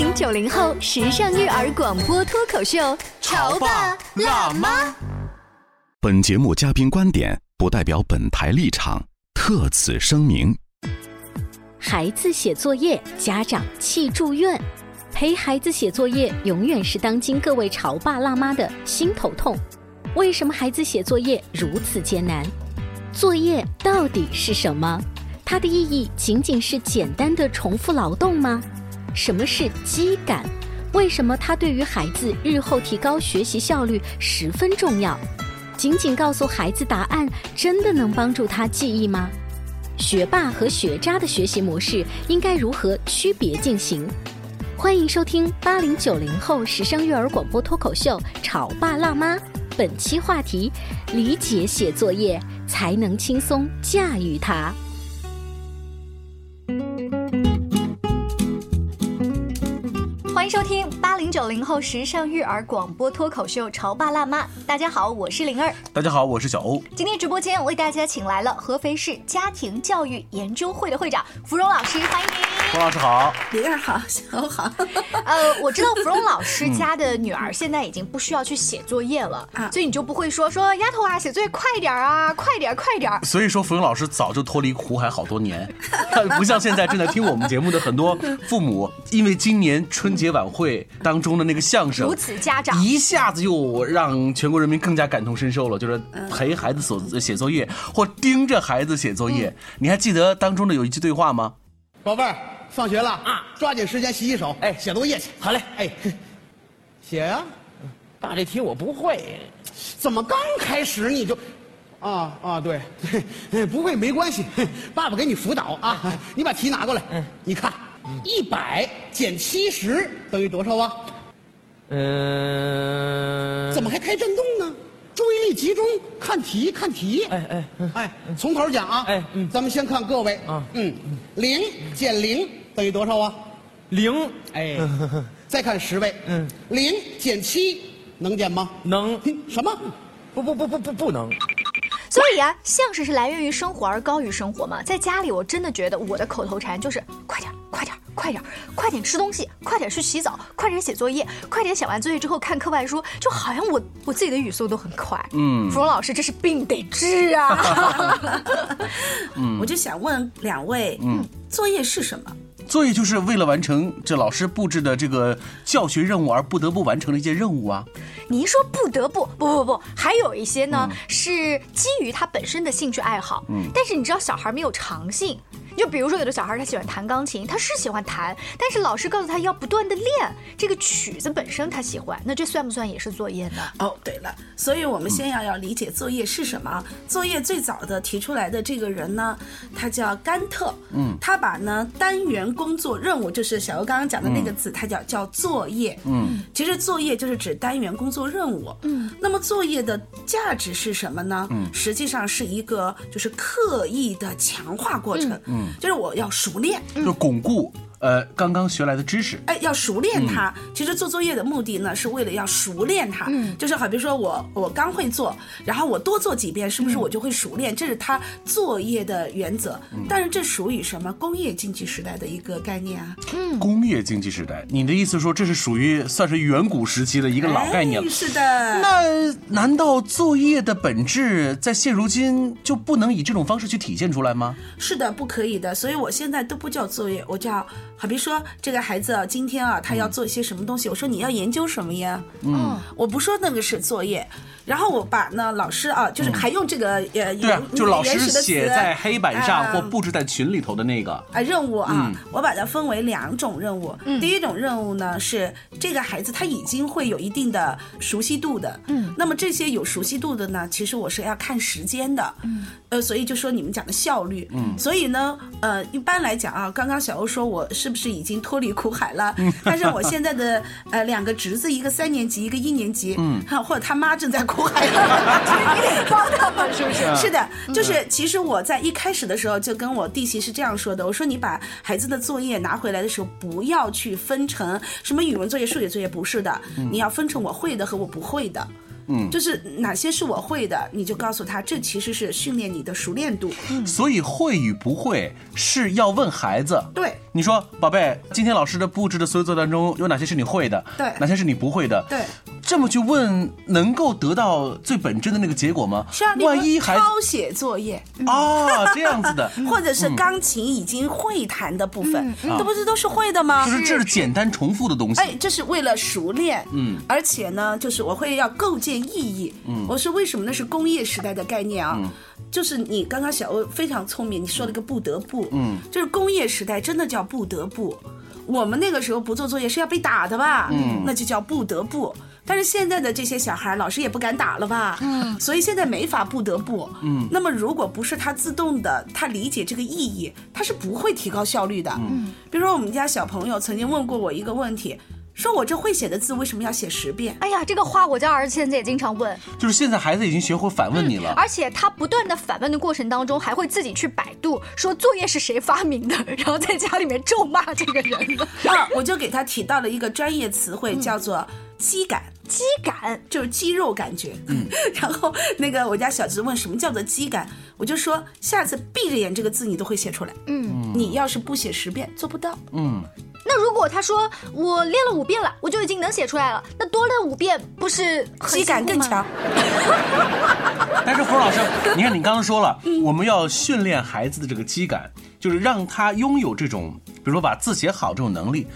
八零九零后时尚育儿广播脱口秀，潮爸辣妈。本节目嘉宾观点不代表本台立场，特此声明。孩子写作业，家长气住院。陪孩子写作业，永远是当今各位潮爸辣妈的心头痛。为什么孩子写作业如此艰难？作业到底是什么？它的意义仅仅是简单的重复劳动吗？什么是机感？为什么它对于孩子日后提高学习效率十分重要？仅仅告诉孩子答案，真的能帮助他记忆吗？学霸和学渣的学习模式应该如何区别进行？欢迎收听八零九零后时尚育儿广播脱口秀《潮爸辣妈》。本期话题：理解写作业，才能轻松驾驭它。迎收听八零九零后时尚育儿广播脱口秀《潮爸辣妈》。大家好，我是灵儿。大家好，我是小欧。今天直播间为大家请来了合肥市家庭教育研究会的会长芙蓉老师，欢迎您。冯老师好，灵儿好，小欧好。呃，我知道芙蓉老师家的女儿现在已经不需要去写作业了，所以你就不会说说丫头啊，写作业快点啊，快点快点。所以说，芙蓉老师早就脱离苦海好多年，不像现在正在听我们节目的很多父母，因为今年春节晚会当中的那个相声如此家长，一下子又让全国人民更加感同身受了，就是陪孩子所写作业或盯着孩子写作业。你还记得当中的有一句对话吗？宝贝儿，放学了啊，抓紧时间洗洗手，哎，写作业去。好嘞，哎，写呀。爸，这题我不会。怎么刚开始你就？啊啊，对对，不会没关系，爸爸给你辅导啊。你把题拿过来，嗯，你看，一百减七十等于多少啊？嗯。怎么还开震动呢？注意力集中，看题，看题。哎哎哎，从头讲啊。哎，咱们先看各位。啊，嗯，零减零等于多少啊？零。哎，再看十位。嗯，零减七能减吗？能。什么？不不不不不不能。所以啊，相声是来源于生活而高于生活嘛。在家里，我真的觉得我的口头禅就是快点，快点，快点，快点吃东西，快点去洗澡，快点写作业，快点写完作业之后看课外书，就好像我我自己的语速都很快。嗯，芙蓉老师，这是病得治啊。嗯，我就想问两位，嗯，作业是什么？作业就是为了完成这老师布置的这个教学任务而不得不完成的一些任务啊。你一说不得不，不不不，还有一些呢是基于他本身的兴趣爱好。嗯，但是你知道小孩没有长性。就比如说，有的小孩他喜欢弹钢琴，他是喜欢弹，但是老师告诉他要不断的练这个曲子本身他喜欢，那这算不算也是作业呢？哦，对了，所以我们先要要理解作业是什么。作业最早的提出来的这个人呢，他叫甘特，嗯，他把呢单元工作任务，就是小欧刚刚讲的那个字，他叫叫作业，嗯，其实作业就是指单元工作任务，嗯，那么作业的价值是什么呢？嗯，实际上是一个就是刻意的强化过程，嗯。就是我要熟练，就巩固。呃，刚刚学来的知识，哎，要熟练它。其实做作业的目的呢，是为了要熟练它。嗯，就是好比说我我刚会做，然后我多做几遍，是不是我就会熟练？这是它作业的原则。但是这属于什么工业经济时代的一个概念啊？嗯，工业经济时代，你的意思说这是属于算是远古时期的一个老概念了？是的。那难道作业的本质在现如今就不能以这种方式去体现出来吗？是的，不可以的。所以我现在都不叫作业，我叫。好比说，这个孩子啊，今天啊，他要做一些什么东西？我说你要研究什么呀？嗯，我不说那个是作业，然后我把那老师啊，就是还用这个呃，对啊，就老师写在黑板上或布置在群里头的那个啊任务啊，我把它分为两种任务。第一种任务呢是这个孩子他已经会有一定的熟悉度的，嗯，那么这些有熟悉度的呢，其实我是要看时间的，嗯，呃，所以就说你们讲的效率，嗯，所以呢，呃，一般来讲啊，刚刚小欧说我是。是不是已经脱离苦海了？但是我现在的呃两个侄子，一个三年级，一个一年级，嗯，或者他妈正在苦海里，你得帮他们，是不是？是的，就是其实我在一开始的时候就跟我弟媳是这样说的，我说你把孩子的作业拿回来的时候，不要去分成什么语文作业、数学作业，不是的，你要分成我会的和我不会的。嗯，就是哪些是我会的，你就告诉他，这其实是训练你的熟练度。嗯所以会与不会是要问孩子。对，你说宝贝，今天老师的布置的所有作业当中，有哪些是你会的？对哪些是你不会的？对，这么去问，能够得到最本真的那个结果吗？是啊，例万一还抄写作业，哦这样子的，或者是钢琴已经会弹的部分，这不是都是会的吗？就是这是简单重复的东西。哎，这是为了熟练，嗯，而且呢，就是我会要构建意义，嗯，我说为什么那是工业时代的概念啊，就是你刚刚小欧非常聪明，你说了个不得不，嗯，就是工业时代真的叫不得不，我们那个时候不做作业是要被打的吧，嗯，那就叫不得不。但是现在的这些小孩，老师也不敢打了吧？嗯，所以现在没法不得不。嗯，那么如果不是他自动的，他理解这个意义，他是不会提高效率的。嗯，比如说我们家小朋友曾经问过我一个问题，说我这会写的字为什么要写十遍？哎呀，这个话我家儿子现在也经常问，就是现在孩子已经学会反问你了。而且他不断的反问的过程当中，还会自己去百度说作业是谁发明的，然后在家里面咒骂这个人。啊，我就给他提到了一个专业词汇，叫做肌感。肌感？就是肌肉感觉，嗯，然后那个我家小侄问什么叫做肌感，我就说下次闭着眼这个字你都会写出来，嗯，你要是不写十遍做不到，嗯，那如果他说我练了五遍了，我就已经能写出来了，那多练五遍不是很肌感更强。但是胡老师，你看你刚刚说了，我们要训练孩子的这个肌感，就是让他拥有这种，比如说把字写好这种能力。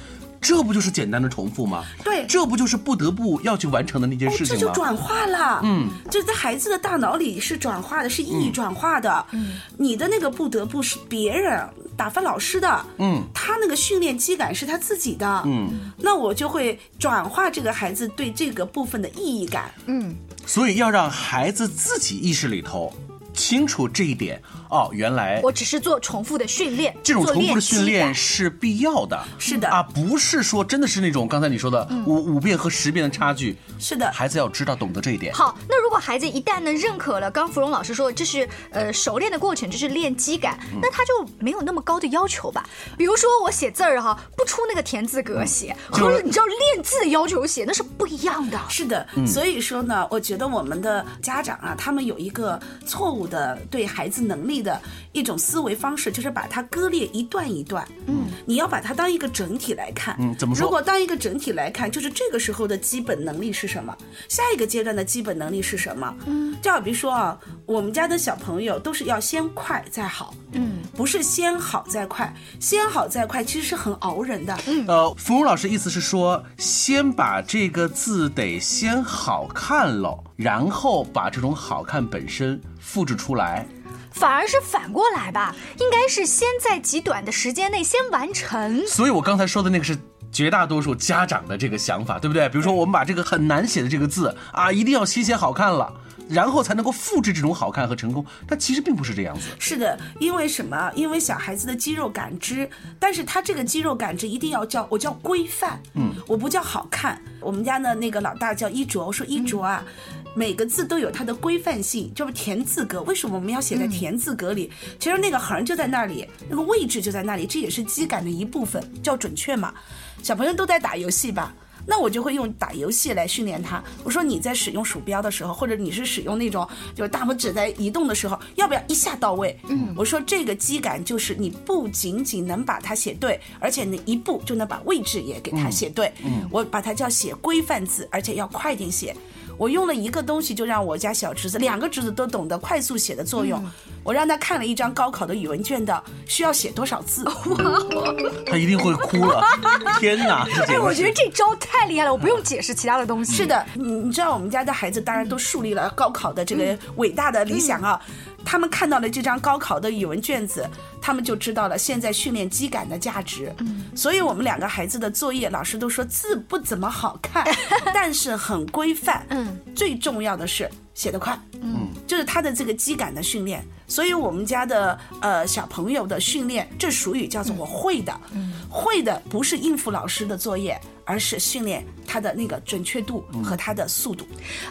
这不就是简单的重复吗？对这不就是不得不要去完成的那件事情吗？这就转化了，嗯，就在孩子的大脑里是转化的，是意义转化的。嗯，你的那个不得不是别人打发老师的，嗯，他那个训练机感是他自己的，嗯，那我就会转化这个孩子对这个部分的意义感。嗯所以要让孩子自己意识里头清楚这一点。哦，原来我只是做重复的训练，这种重复的训练是必要的。是的啊，不是说真的是那种刚才你说的五五遍和十遍的差距。是的孩子要知道懂得这一点。好，那如果孩子一旦呢认可了刚芙蓉老师说这是呃熟练的过程，这是练肌感，那他就没有那么高的要求吧？比如说我写字儿哈，不出那个田字格写，就和你知道练字的要求写那是不一样的。是的，所以说呢，我觉得我们的家长啊，他们有一个错误的对孩子能力的一种思维方式，就是把它割裂一段一段。嗯，你要把它当一个整体来看。嗯怎么说如果当一个整体来看，就是这个时候的基本能力是什么，下一个阶段的基本能力是什么？嗯，就好比说啊，我们家的小朋友都是要先快再好。嗯，不是先好再快，先好再快其实是很熬人的。嗯。呃，芙蓉老师意思是说，先把这个字得先好看喽，然后把这种好看本身复制出来。反而是反过来吧，应该是先在极短的时间内先完成。所以我刚才说的那个是绝大多数家长的这个想法，对不对？比如说我们把这个很难写的这个字啊，一定要写写好看了，然后才能够复制这种好看和成功。但其实并不是这样子。是的，因为什么？因为小孩子的肌肉感知，但是他这个肌肉感知一定要叫我叫规范，嗯，我不叫好看。我们家的那个老大叫衣着，我说衣着啊。每个字都有它的规范性，就是田字格。为什么我们要写在田字格里？其实那个横就在那里，那个位置就在那里，这也是肌感的一部分，叫准确嘛。小朋友都在打游戏吧？那我就会用打游戏来训练他。我说你在使用鼠标的时候，或者你是使用那种就是大拇指在移动的时候，要不要一下到位？嗯，我说这个肌感就是你不仅仅能把它写对，而且你一步就能把位置也给它写对。嗯，我把它叫写规范字，而且要快点写。我用了一个东西，就让我家小侄子两个侄子都懂得快速写的作用。我让他看了一张高考的语文卷的需要写多少字。他一定会哭了。天哪，这哎，我觉得这招太厉害了，我不用解释其他的东西。是的，你你知道我们家的孩子当然都树立了高考的这个伟大的理想啊。他们看到了这张高考的语文卷子，他们就知道了现在训练肌感的价值。所以我们两个孩子的作业，老师都说字不怎么好看，但是很规范。嗯，最重要的是写得快。嗯，就是他的这个肌感的训练。所以我们家的呃小朋友的训练，这属于叫做我会的，会的不是应付老师的作业，而是训练他的那个准确度和他的速度。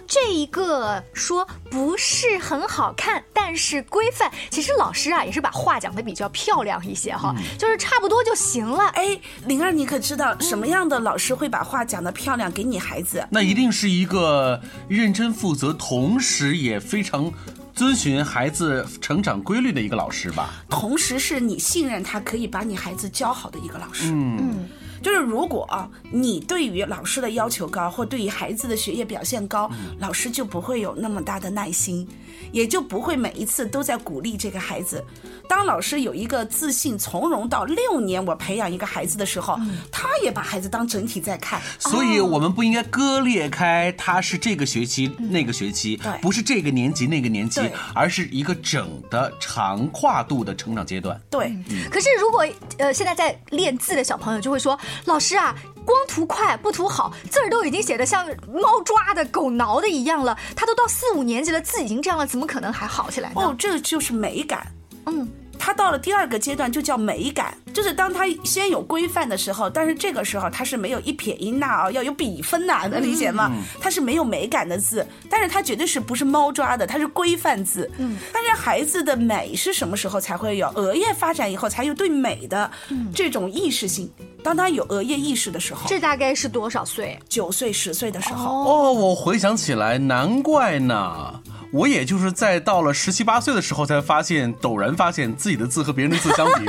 这一个说不是很好看，但是规范。其实老师啊也是把话讲的比较漂亮一些哈，就是差不多就行了。哎，灵儿，你可知道什么样的老师会把话讲得漂亮给你孩子？那一定是一个认真负责，同时也非常遵循孩子成长规律的一个老师吧？同时是你信任他，可以把你孩子教好的一个老师。嗯，就是如果啊，你对于老师的要求高，或对于孩子的学业表现高，老师就不会有那么大的耐心，也就不会每一次都在鼓励这个孩子。当老师有一个自信从容到六年，我培养一个孩子的时候，他也把孩子当整体在看。所以我们不应该割裂开，他是这个学期、那个学期，不是这个年级、那个年级，而是一个整的长跨度的成长阶段。对，可是如果呃现在在练字的小朋友就会说，老师啊，光图快不图好，字儿都已经写的像猫抓的、狗挠的一样了，他都到四五年级了，字已经这样了，怎么可能还好起来呢？哦，这就是美感。嗯，他到了第二个阶段就叫美感，就是当他先有规范的时候，但是这个时候它是没有一撇一捺啊，要有笔分呐、能理解吗？它是没有美感的字，但是它绝对是不是猫抓的，它是规范字。嗯，但是孩子的美是什么时候才会有？额叶发展以后才有对美的这种意识性。当他有额叶意识的时候，这大概是多少岁？九岁十岁的时候，哦，我回想起来，难怪呢。我也就是在到了十七八岁的时候，才发现，陡然发现自己的字和别人的字相比，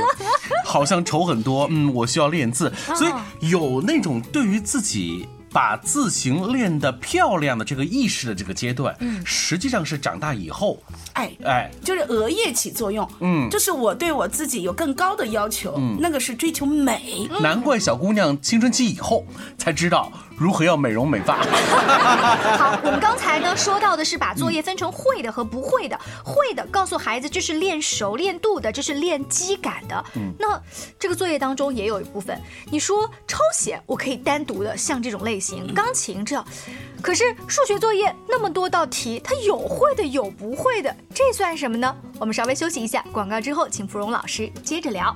好像丑很多。嗯，我需要练字，所以有那种对于自己把字形练得漂亮的这个意识的这个阶段，嗯实际上是长大以后，哎，哎，就是额叶起作用。嗯就是我对我自己有更高的要求，嗯那个是追求美。难怪小姑娘青春期以后才知道如何要美容美发。好，我们刚才呢说到的是把作业分成会的和不会的。会的告诉孩子这是练熟练度的，这是练肌感的。那这个作业当中也有一部分，你说抄写我可以单独的像这种类型，钢琴这样，可是数学作业那么多道题，它有会的有不会的，这算什么呢？我们稍微休息一下，广告之后请芙蓉老师接着聊。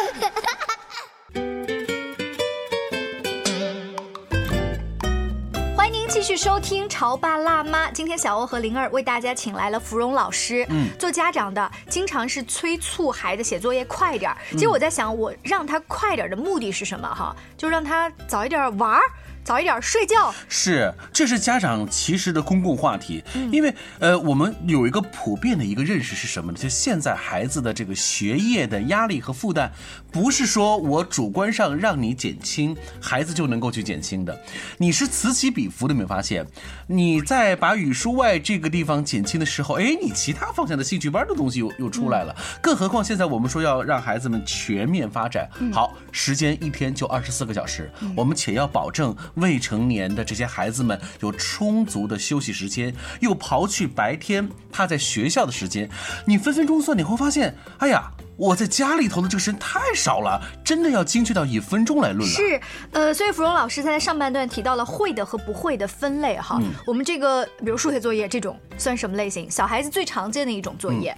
继续收听《潮爸辣妈》。今天小欧和灵儿为大家请来了芙蓉老师。嗯，做家长的经常是催促孩子写作业快点儿。其实我在想，我让他快点儿的目的是什么？哈，就让他早一点玩儿，早一点睡觉。是，这是家长其实的公共话题，因为呃，我们有一个普遍的一个认识是什么呢？就现在孩子的这个学业的压力和负担，不是说我主观上让你减轻，孩子就能够去减轻的，你是此起彼伏的，有没有发现？你在把语数外这个地方减轻的时候，哎，你其他方向的兴趣班的东西又又出来了，更何况现在我们说要让孩子们全面发展，好，时间一天就二十四个小时，我们且要保证未成年的这些孩子们有充足的休息时间，又刨去白天他在学校的时间，你分分钟算，你会发现，哎呀。我在家里头的这个时间太少了，真的要精确到以分钟来论了。是，呃，所以芙蓉老师在上半段提到了会的和不会的分类哈。我们这个，比如数学作业这种算什么类型？小孩子最常见的一种作业。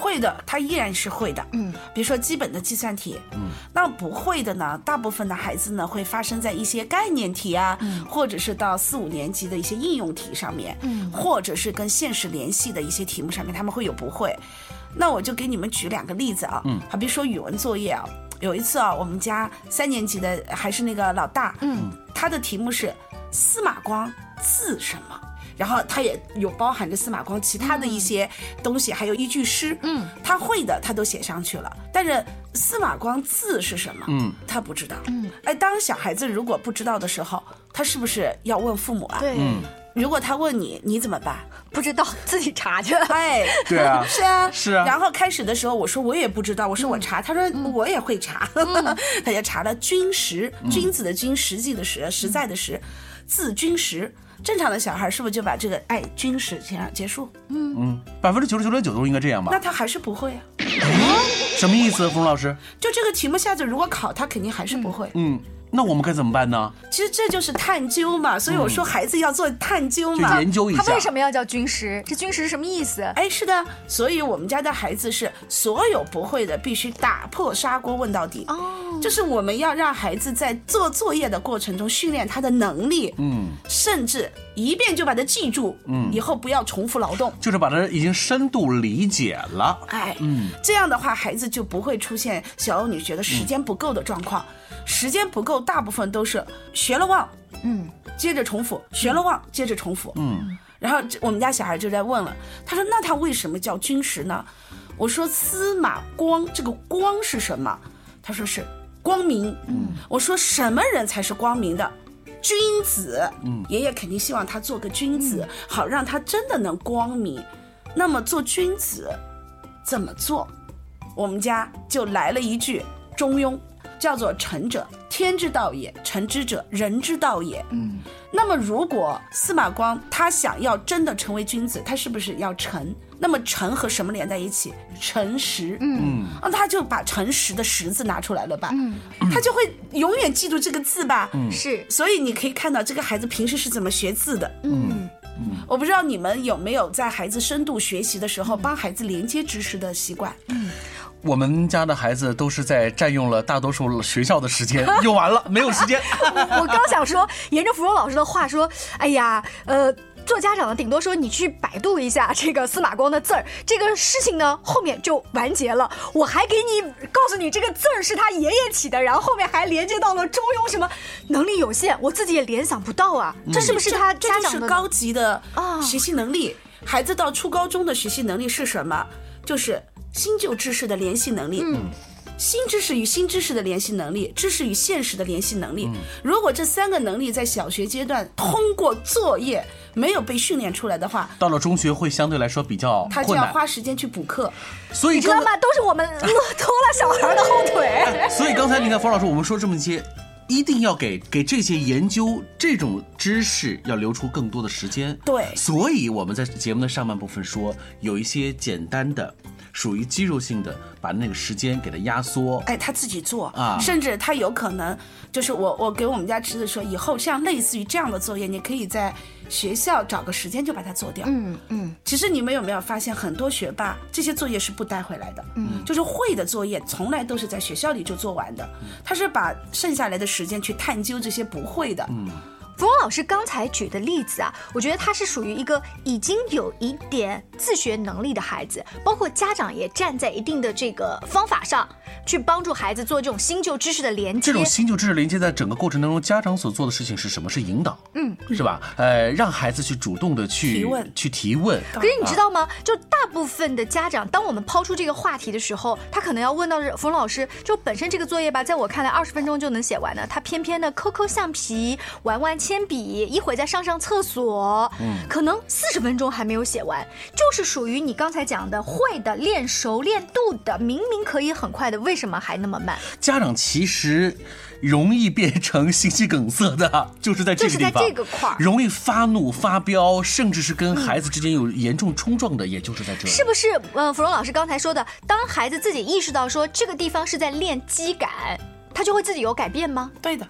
会的，他依然是会的。嗯，比如说基本的计算题。嗯，那不会的呢？大部分的孩子呢，会发生在一些概念题啊，或者是到四五年级的一些应用题上面，嗯，或者是跟现实联系的一些题目上面，他们会有不会。那我就给你们举两个例子啊，嗯，好比如说语文作业啊，有一次啊，我们家三年级的还是那个老大，嗯，他的题目是司马光字什么？然后他也有包含着司马光其他的一些东西，还有一句诗，嗯，他会的他都写上去了，但是司马光字是什么？嗯，他不知道。嗯，哎，当小孩子如果不知道的时候，他是不是要问父母啊？对，如果他问你，你怎么办？不知道自己查去。哎，对啊是啊，是啊然后开始的时候，我说我也不知道，我说我查，他说我也会查，他就查了君实，君子的君，实际的实，实在的实，字君实。正常的小孩是不是就把这个哎君实这样结束？嗯嗯，百分之九十九点九都应该这样吧那？他还是不会啊。什么意思，冯老师？就这个题目下次如果考他，肯定还是不会。嗯，那我们该怎么办呢？其实这就是探究嘛，所以我说孩子要做探究就嘛。研究一下。他为什么要叫军师？这军师是什么意思？哎，是的，所以我们家的孩子是所有不会的必须打破砂锅问到底。哦，就是我们要让孩子在做作业的过程中训练他的能力，嗯，甚至一遍就把它记住，嗯以后不要重复劳动。就是把它已经深度理解了。哎，嗯，这样的话，孩子就不会出现小欧女觉得时间不够的状况。时间不够，大部分都是学了忘，嗯，接着重复，学了忘，接着重复，嗯。然后我们家小孩就在问了，他说：“那他为什么叫军师呢？”我说：“司马光，这个光是什么？”他说是光明。嗯，我说什么人才是光明的？君子。嗯，爷爷肯定希望他做个君子，好让他真的能光明。那么做君子怎么做？我们家就来了一句中庸，叫做“臣者，天之道也；臣之者，人之道也。”嗯，那么如果司马光他想要真的成为君子，他是不是要诚？那么诚和什么连在一起？诚实。嗯，啊，他就把诚实的实字拿出来了吧？嗯，他就会永远记住这个字吧？嗯是所以你可以看到这个孩子平时是怎么学字的。嗯，我不知道你们有没有在孩子深度学习的时候帮孩子连接知识的习惯？嗯我们家的孩子都是在占用了大多数学校的时间，用完了没有时间。我刚想说，沿着芙蓉老师的话说，哎呀，呃。做家长的顶多说你去百度一下这个司马光的字儿，这个事情呢后面就完结了。我还给你告诉你这个字儿是他爷爷起的，然后后面还连接到了中庸什么能力有限，我自己也联想不到啊。这是不是他这家长的这就是高级的啊学习能力？孩子到初高中的学习能力是什么？就是新旧知识的联系能力。嗯。新知识与新知识的联系能力，知识与现实的联系能力。嗯如果这三个能力在小学阶段通过作业没有被训练出来的话，到了中学会相对来说比较他就要，花时间去补课。所以你知道吗？都是我们拖了小孩的后腿。所以刚才你看，冯老师，我们说这么些，一定要给给这些研究这种知识要留出更多的时间。对所以我们在节目的上半部分说，有一些简单的，属于肌肉性的，把那个时间给它压缩。哎，他自己做啊甚至他有可能就是我我给我们家侄子说，以后像类似于这样的作业，你可以在学校找个时间就把它做掉。嗯嗯，其实你们有没有发现，很多学霸这些作业是不带回来的，嗯，就是会的作业从来都是在学校里就做完的，他是把剩下来的时间去探究这些不会的，嗯。芙蓉老师刚才举的例子啊，我觉得他是属于一个已经有一点自学能力的孩子，包括家长也站在一定的这个方法上去帮助孩子做这种新旧知识的连接。这种新旧知识连接在整个过程当中，家长所做的事情是什么？是引导，嗯，是吧？呃，让孩子去主动的去提问去提问。可是你知道吗？就大部分的家长，当我们抛出这个话题的时候，他可能要问到的是冯老师，就本身这个作业吧，在我看来二十分钟就能写完的，他偏偏的抠抠橡皮、玩玩铅笔，一会儿再上上厕所，嗯，可能四十分钟还没有写完，就是属于你刚才讲的会的、练熟练度的，明明可以很快的，为什么还那么慢？家长其实容易变成心肌梗塞的，就是在这个地方，就是在这个块儿容易发怒、发飙，甚至是跟孩子之间有严重冲撞的，也就是在这里。是不是？呃，芙蓉老师刚才说的，当孩子自己意识到说这个地方是在练肌感，他就会自己有改变吗？对的，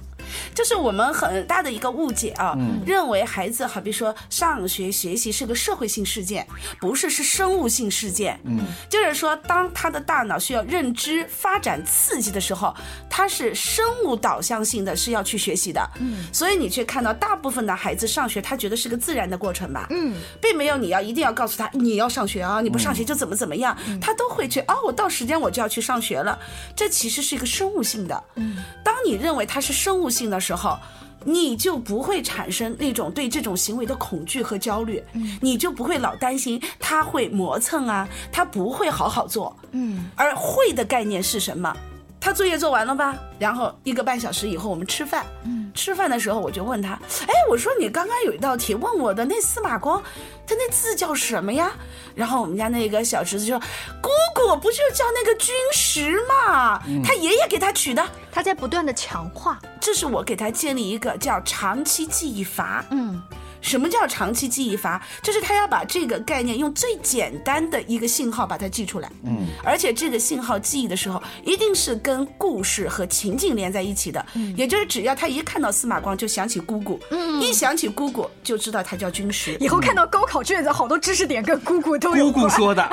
就是我们很大的一个误解啊，认为孩子好比说上学学习是个社会性事件，不是是生物性事件。嗯，就是说，当他的大脑需要认知发展刺激的时候，他是生物导向性的，是要去学习的。嗯，所以你去看到大部分的孩子上学，他觉得是个自然的过程吧。嗯，并没有你要一定要告诉他你要上学啊，你不上学就怎么怎么样，他都会去哦，我到时间我就要去上学了。这其实是一个生物性的。嗯，当你认为它是生物性的时候。你就不会产生那种对这种行为的恐惧和焦虑，你就不会老担心他会磨蹭啊，他不会好好做。嗯，而会的概念是什么？他作业做完了吧？然后一个半小时以后我们吃饭。嗯，吃饭的时候我就问他，哎，我说你刚刚有一道题问我的那司马光，他那字叫什么呀？然后我们家那个小侄子就说，姑姑不就叫那个军石嘛，他爷爷给他取的。他在不断的强化，这是我给他建立一个叫长期记忆法。嗯。什么叫长期记忆法？就是他要把这个概念用最简单的一个信号把它记出来。嗯，而且这个信号记忆的时候，一定是跟故事和情景连在一起的。嗯，也就是只要他一看到司马光，就想起姑姑。嗯，一想起姑姑，就知道他叫军师。以后看到高考卷子，好多知识点跟姑姑都有。姑姑说的。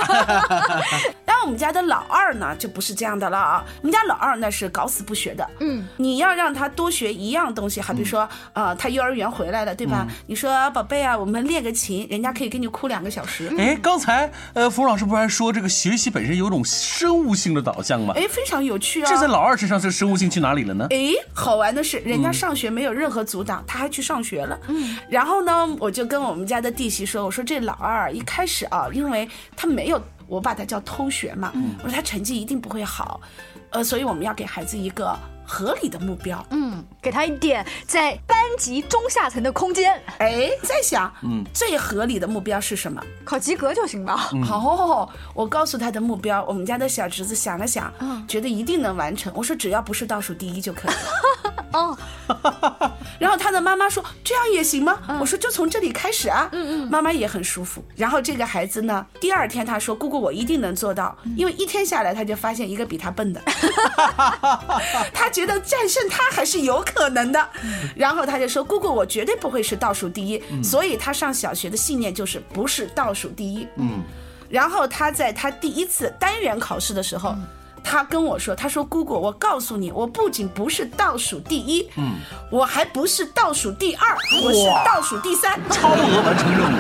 但我们家的老二呢，就不是这样的了啊。我们家老二那是搞死不学的。嗯，你要让他多学一样东西，好比说，呃，他幼儿园回来了，对吧？你说。啊，宝贝啊，我们练个琴，人家可以给你哭两个小时。哎，刚才呃，冯老师不是还说这个学习本身有种生物性的导向吗？哎，非常有趣啊。这在老二身上，这生物性去哪里了呢？哎，好玩的是，人家上学没有任何阻挡，他还去上学了。嗯，然后呢，我就跟我们家的弟媳说，我说这老二一开始啊，因为他没有，我把他叫偷学嘛，我说他成绩一定不会好，呃，所以我们要给孩子一个。合理的目标，嗯，给他一点在班级中下层的空间。哎，在想，嗯，最合理的目标是什么？考及格就行吧。好，我告诉他的目标，我们家的小侄子想了想，嗯，觉得一定能完成。我说只要不是倒数第一就可以了。哦，然后他的妈妈说这样也行吗？我说就从这里开始啊。嗯嗯，妈妈也很舒服。然后这个孩子呢，第二天他说姑姑我一定能做到，因为一天下来他就发现一个比他笨的。他。觉得战胜他还是有可能的，然后他就说：“姑姑，我绝对不会是倒数第一。”所以他上小学的信念就是不是倒数第一。嗯，然后他在他第一次单元考试的时候，他跟我说：“他说姑姑，我告诉你，我不仅不是倒数第一，嗯，我还不是倒数第二，我是倒数第三，超额完成任务。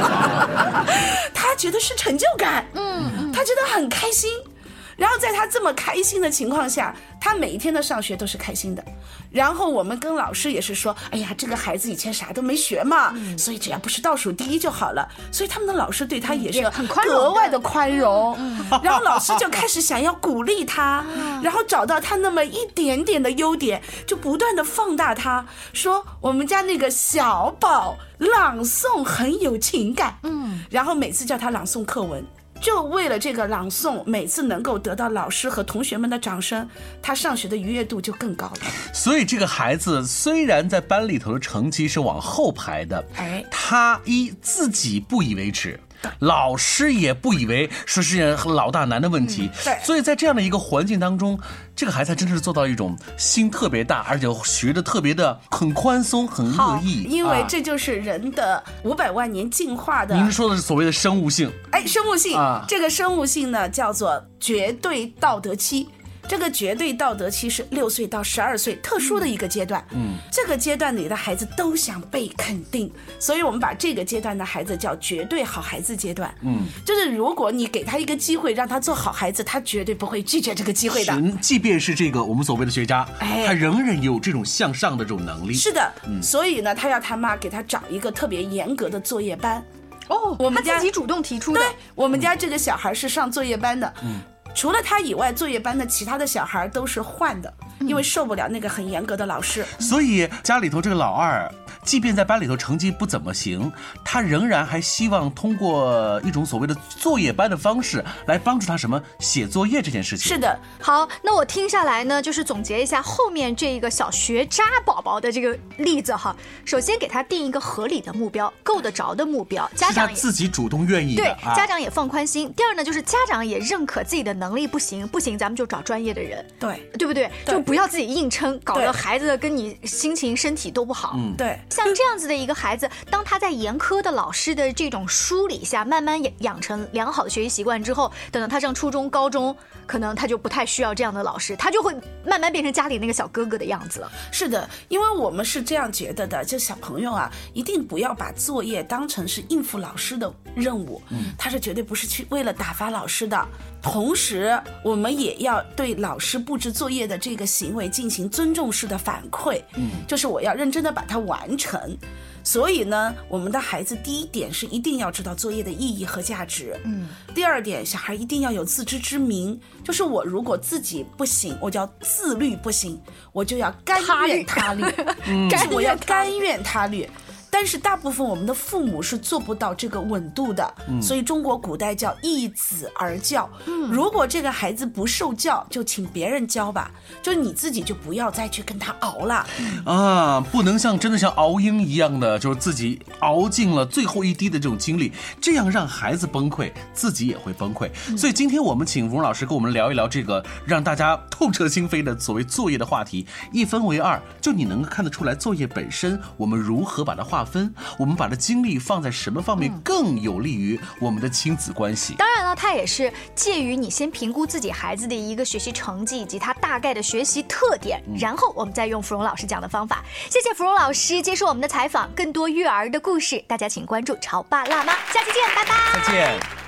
”他觉得是成就感，嗯，他觉得很开心。然后在他这么开心的情况下，他每一天的上学都是开心的。然后我们跟老师也是说，哎呀，这个孩子以前啥都没学嘛，所以只要不是倒数第一就好了。所以他们的老师对他也是很格外的宽容。然后老师就开始想要鼓励他，然后找到他那么一点点的优点，就不断的放大他，说我们家那个小宝朗诵很有情感。嗯，然后每次叫他朗诵课文。就为了这个朗诵，每次能够得到老师和同学们的掌声，他上学的愉悦度就更高了。所以这个孩子虽然在班里头的成绩是往后排的，哎，他一自己不以为耻。老师也不以为说是件老大难的问题，对，所以在这样的一个环境当中，这个孩子真的是做到一种心特别大，而且学的特别的很宽松、很乐意。因为这就是人的五百万年进化的。您说的是所谓的生物性？哎，生物性啊，这个生物性呢叫做绝对道德期。这个绝对道德期是六岁到十二岁特殊的一个阶段，嗯，这个阶段里的孩子都想被肯定，所以我们把这个阶段的孩子叫绝对好孩子阶段，嗯，就是如果你给他一个机会让他做好孩子，他绝对不会拒绝这个机会的。即便是这个我们所谓的学渣，他仍然有这种向上的这种能力。是的，所以呢，他要他妈给他找一个特别严格的作业班。哦，我们家自己主动提出的。对，我们家这个小孩是上作业班的。嗯。除了他以外，作业班的其他的小孩都是换的，因为受不了那个很严格的老师。所以家里头这个老二。即便在班里头成绩不怎么行，他仍然还希望通过一种所谓的作业班的方式来帮助他什么写作业这件事情。是的，好，那我听下来呢，就是总结一下后面这一个小学渣宝宝的这个例子哈。首先给他定一个合理的目标，够得着的目标，家长自己主动愿意对，家长也放宽心。第二呢，就是家长也认可自己的能力不行，不行咱们就找专业的人，对，对不对？就不要自己硬撑，搞得孩子跟你心情身体都不好。嗯，对。像这样子的一个孩子，当他在严苛的老师的这种梳理下，慢慢养养成良好的学习习惯之后，等到他上初中、高中，可能他就不太需要这样的老师，他就会慢慢变成家里那个小哥哥的样子了。是的，因为我们是这样觉得的，就小朋友啊，一定不要把作业当成是应付老师的任务，嗯，他是绝对不是去为了打发老师的。同时，我们也要对老师布置作业的这个行为进行尊重式的反馈，嗯，就是我要认真的把它完成。所以呢，我们的孩子第一点是一定要知道作业的意义和价值。嗯，第二点，小孩一定要有自知之明，就是我如果自己不行，我就要自律不行，我就要甘愿他律，就是我要甘愿他律。但是大部分我们的父母是做不到这个稳度的，所以中国古代叫一子而教。如果这个孩子不受教，就请别人教吧，就你自己就不要再去跟他熬了。啊，不能像真的像熬鹰一样的，就是自己熬尽了最后一滴的这种精力，这样让孩子崩溃，自己也会崩溃。所以今天我们请吴老师跟我们聊一聊这个让大家痛彻心扉的所谓作业的话题，一分为二，就你能够看得出来作业本身，我们如何把它划分，我们把的精力放在什么方面更有利于我们的亲子关系。当然了，它也是介于你先评估自己孩子的一个学习成绩以及他大概的学习特点，然后我们再用芙蓉老师讲的方法。谢谢芙蓉老师接受我们的采访，更多育儿的故事，大家请关注潮爸辣妈，下期见，拜拜。再见。